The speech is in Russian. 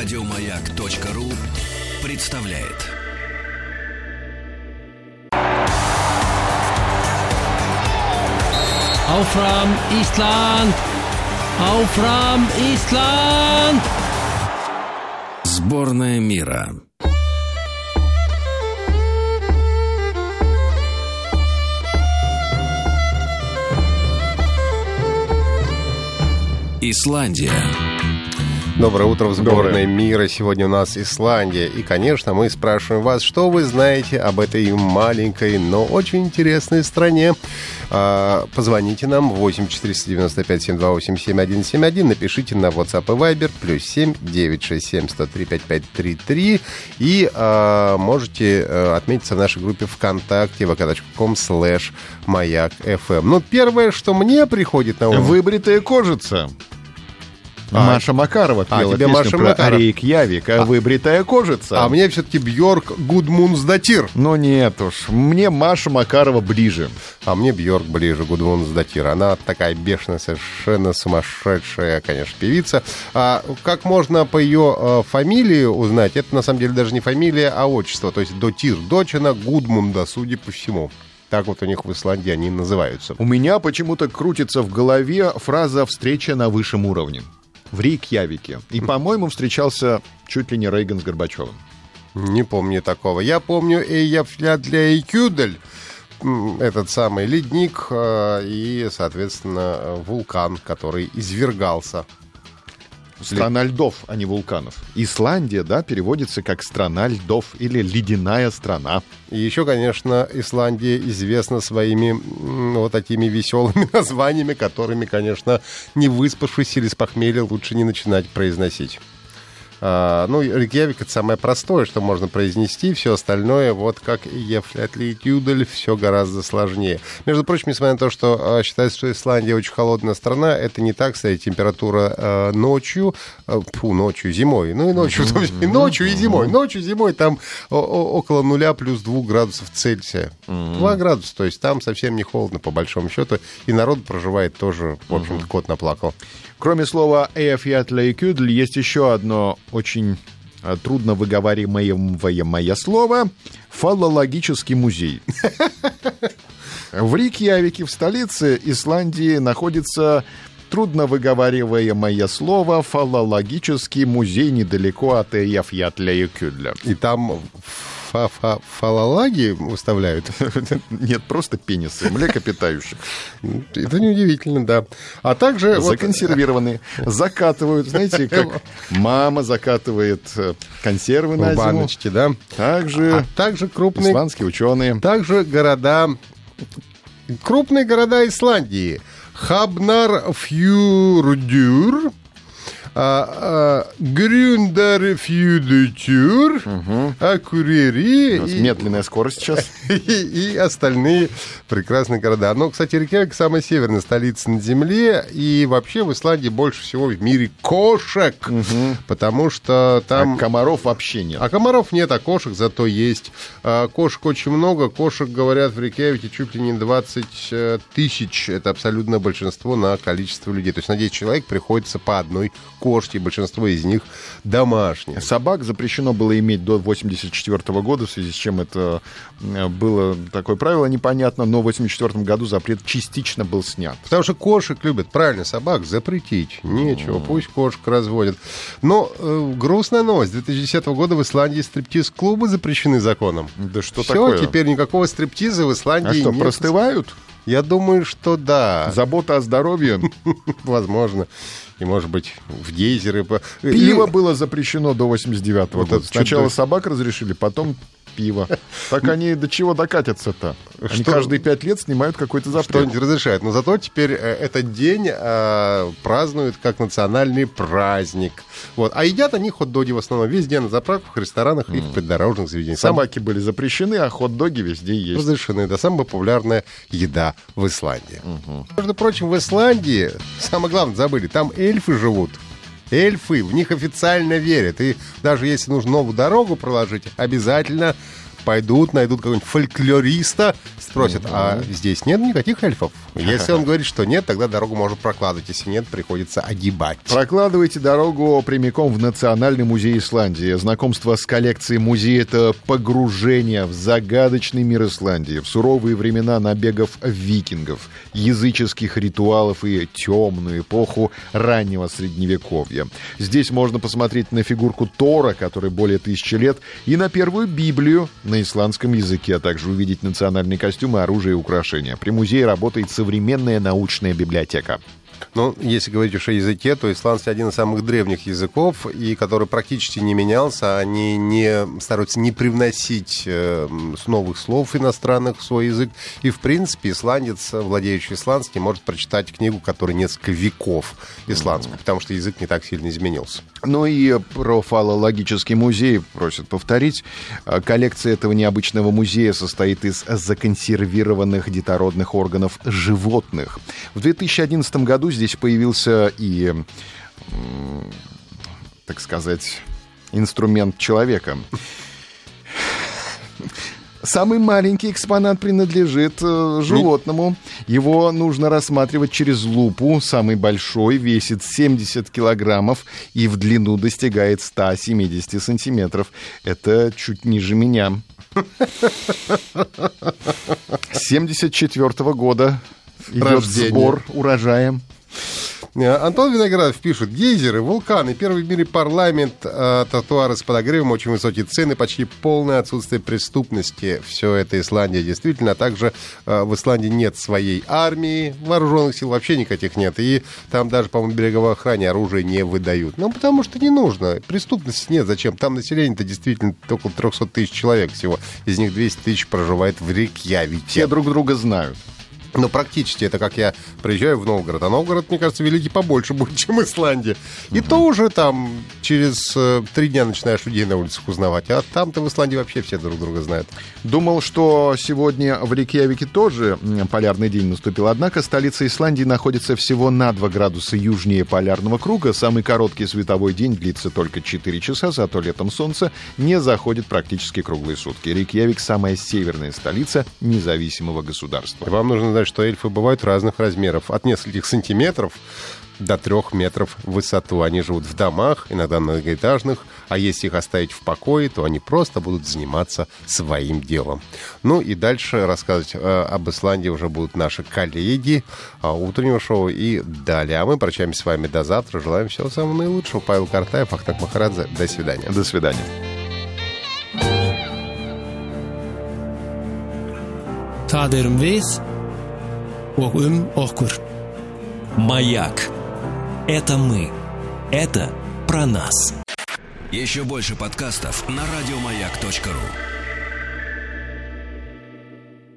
Радиомаяк.ру представляет. Auf from Island! Auf from Island! Сборная мира. Исландия. Доброе утро в сборной мира. Сегодня у нас Исландия. И, конечно, мы спрашиваем вас, что вы знаете об этой маленькой, но очень интересной стране. А, позвоните нам 8 495 728 7171. Напишите на WhatsApp и Viber плюс 7 967 103 5533. И а, можете а, отметиться в нашей группе ВКонтакте vk.com slash маяк FM. Ну, первое, что мне приходит на ум... Выбритая кожица. А, Маша Макарова а, пела тебе песню Маша Макарова. Арейк Явик, а выбритая кожица. А мне все-таки Бьорк Гудмунсдатир. Ну нет уж, мне Маша Макарова ближе. А мне Бьорк ближе, Гудмунсдатир. Она такая бешеная, совершенно сумасшедшая, конечно, певица. А как можно по ее э, фамилии узнать? Это на самом деле даже не фамилия, а отчество. То есть Дотир, дочина Гудмунда, судя по всему. Так вот у них в Исландии они называются. У меня почему-то крутится в голове фраза «встреча на высшем уровне». В Рейкьявике. И, по-моему, встречался чуть ли не Рейган с Горбачевым. Не помню такого. Я помню Эйяфля для Эйкюдель, этот самый ледник э, и, соответственно, э, вулкан, который извергался. Страна льдов, а не вулканов. Исландия, да, переводится как «страна льдов» или «ледяная страна». И еще, конечно, Исландия известна своими вот такими веселыми названиями, которыми, конечно, не выспавшись или с похмелья лучше не начинать произносить. А, ну, Рикьявик это самое простое, что можно произнести. Все остальное, вот как Ефлятли Тюдель, все гораздо сложнее. Между прочим, несмотря на то, что а, считается, что Исландия очень холодная страна, это не так, кстати, температура а, ночью, фу, ночью, зимой, ну и ночью, числе, и ночью и зимой. Ночью, зимой там около нуля плюс двух градусов Цельсия. Два градуса, то есть там совсем не холодно, по большому счету. И народ проживает тоже, в общем-то, кот наплакал. Кроме слова «эфьятлейкюдль» есть еще одно очень э, трудно выговариваемое слово — фалологический музей. В Рикьявике, в столице Исландии, находится трудно выговариваемое слово «фалологический музей» недалеко от Эйяфьятлейкюдля. И там фа- фа- фалалаги выставляют. Нет, просто пенисы, млекопитающих. Это неудивительно, да. А также... вот- Законсервированные. Закатывают, знаете, как мама закатывает э, консервы на зиму. баночке, да. Также А также крупные, исландские ученые. также города, крупные города Исландии. Хабнар Фьюрдюр, а, Грюндар Фьюдетюр, Акурери У нас и, медленная скорость сейчас. и, остальные прекрасные города. Но, кстати, Рейкьявик самая северная столица на Земле, и вообще в Исландии больше всего в мире кошек, потому что там... А комаров вообще нет. А комаров нет, а кошек зато есть. А, Кошек очень много. Кошек, говорят, в Рейкьявике чуть ли не 20 э, тысяч. Это абсолютное большинство на количество людей. То есть на 10 человек приходится по одной кошке. Большинство из них домашние. Собак запрещено было иметь до 84 года, в связи с чем это э, было такое правило непонятно, но в 84 году запрет частично был снят. Потому что кошек любят, правильно, собак запретить. Нечего, пусть кошек разводят. Но э, грустная новость. С 2010 года в Исландии стриптиз-клубы запрещены законом. Да что Все, такое? теперь никакого стриптиза в А Исландии что, нет. простывают? Я думаю, что да. Забота о здоровье. Возможно. И, может быть, в гейзеры. Пиво было запрещено до 89 Вот года. Сначала собак разрешили, потом пиво. Так они до чего докатятся-то? Они Что- каждые пять лет снимают какой-то запрет. Что-нибудь разрешает. Но зато теперь э, этот день э, празднуют как национальный праздник. Вот. А едят они хот-доги в основном везде, на заправках, ресторанах и в придорожных заведениях. Сам Собаки были запрещены, а хот-доги везде есть. разрешены. Это самая популярная еда в Исландии. Между прочим, в Исландии, самое главное, забыли, там эльфы живут. Эльфы, в них официально верят. И даже если нужно новую дорогу проложить, обязательно пойдут, найдут какого-нибудь фольклориста, спросят, а здесь нет никаких эльфов? Если он говорит, что нет, тогда дорогу можно прокладывать. Если нет, приходится огибать. Прокладывайте дорогу прямиком в Национальный музей Исландии. Знакомство с коллекцией музея — это погружение в загадочный мир Исландии, в суровые времена набегов викингов, языческих ритуалов и темную эпоху раннего Средневековья. Здесь можно посмотреть на фигурку Тора, который более тысячи лет, и на первую Библию на исландском языке, а также увидеть национальные костюмы, оружие и украшения. При музее работает современная научная библиотека. Ну, если говорить уж о языке, то исландский один из самых древних языков, и который практически не менялся. Они не стараются не привносить э, новых слов иностранных в свой язык. И, в принципе, исландец, владеющий исландским, может прочитать книгу, которая несколько веков исландскую, mm-hmm. потому что язык не так сильно изменился. Ну и про фалологический музей просят повторить. Э, коллекция этого необычного музея состоит из законсервированных детородных органов животных. В 2011 году здесь появился и, так сказать, инструмент человека. Самый маленький экспонат принадлежит э, животному. Его нужно рассматривать через лупу. Самый большой весит 70 килограммов и в длину достигает 170 сантиметров. Это чуть ниже меня. 74 -го года идет Рождение. сбор урожая. Э, Антон Виноградов пишет, гейзеры, вулканы, первый в мире парламент, э, тротуары с подогревом, очень высокие цены, почти полное отсутствие преступности. Все это Исландия действительно. А также э, в Исландии нет своей армии, вооруженных сил вообще никаких нет. И там даже, по-моему, береговой охране оружие не выдают. Ну, потому что не нужно. Преступности нет. Зачем? Там население-то действительно около 300 тысяч человек всего. Из них 200 тысяч проживает в Рейкьявике. Все друг друга знают. Но практически это как я приезжаю в Новгород. А Новгород, мне кажется, великий побольше будет, чем Исландия. И то уже там через э, три дня начинаешь людей на улицах узнавать. А там-то в Исландии вообще все друг друга знают. Думал, что сегодня в Рейкьявике тоже полярный день наступил. Однако столица Исландии находится всего на 2 градуса южнее полярного круга. Самый короткий световой день длится только 4 часа, зато летом солнце не заходит практически круглые сутки. Рейкьявик – самая северная столица независимого государства. Вам нужно знать, что эльфы бывают разных размеров. От нескольких сантиметров до трех метров в высоту. Они живут в домах, иногда многоэтажных, а если их оставить в покое, то они просто будут заниматься своим делом. Ну и дальше рассказывать э, об Исландии уже будут наши коллеги э, утреннего шоу и далее. А мы прощаемся с вами до завтра. Желаем всего самого наилучшего. Павел Картаев, Ахтак Махарадзе. До свидания. До свидания. Erum við og um okkur. Маяк. Это мы. Это про нас. Еще больше подкастов на радиомаяк.ру.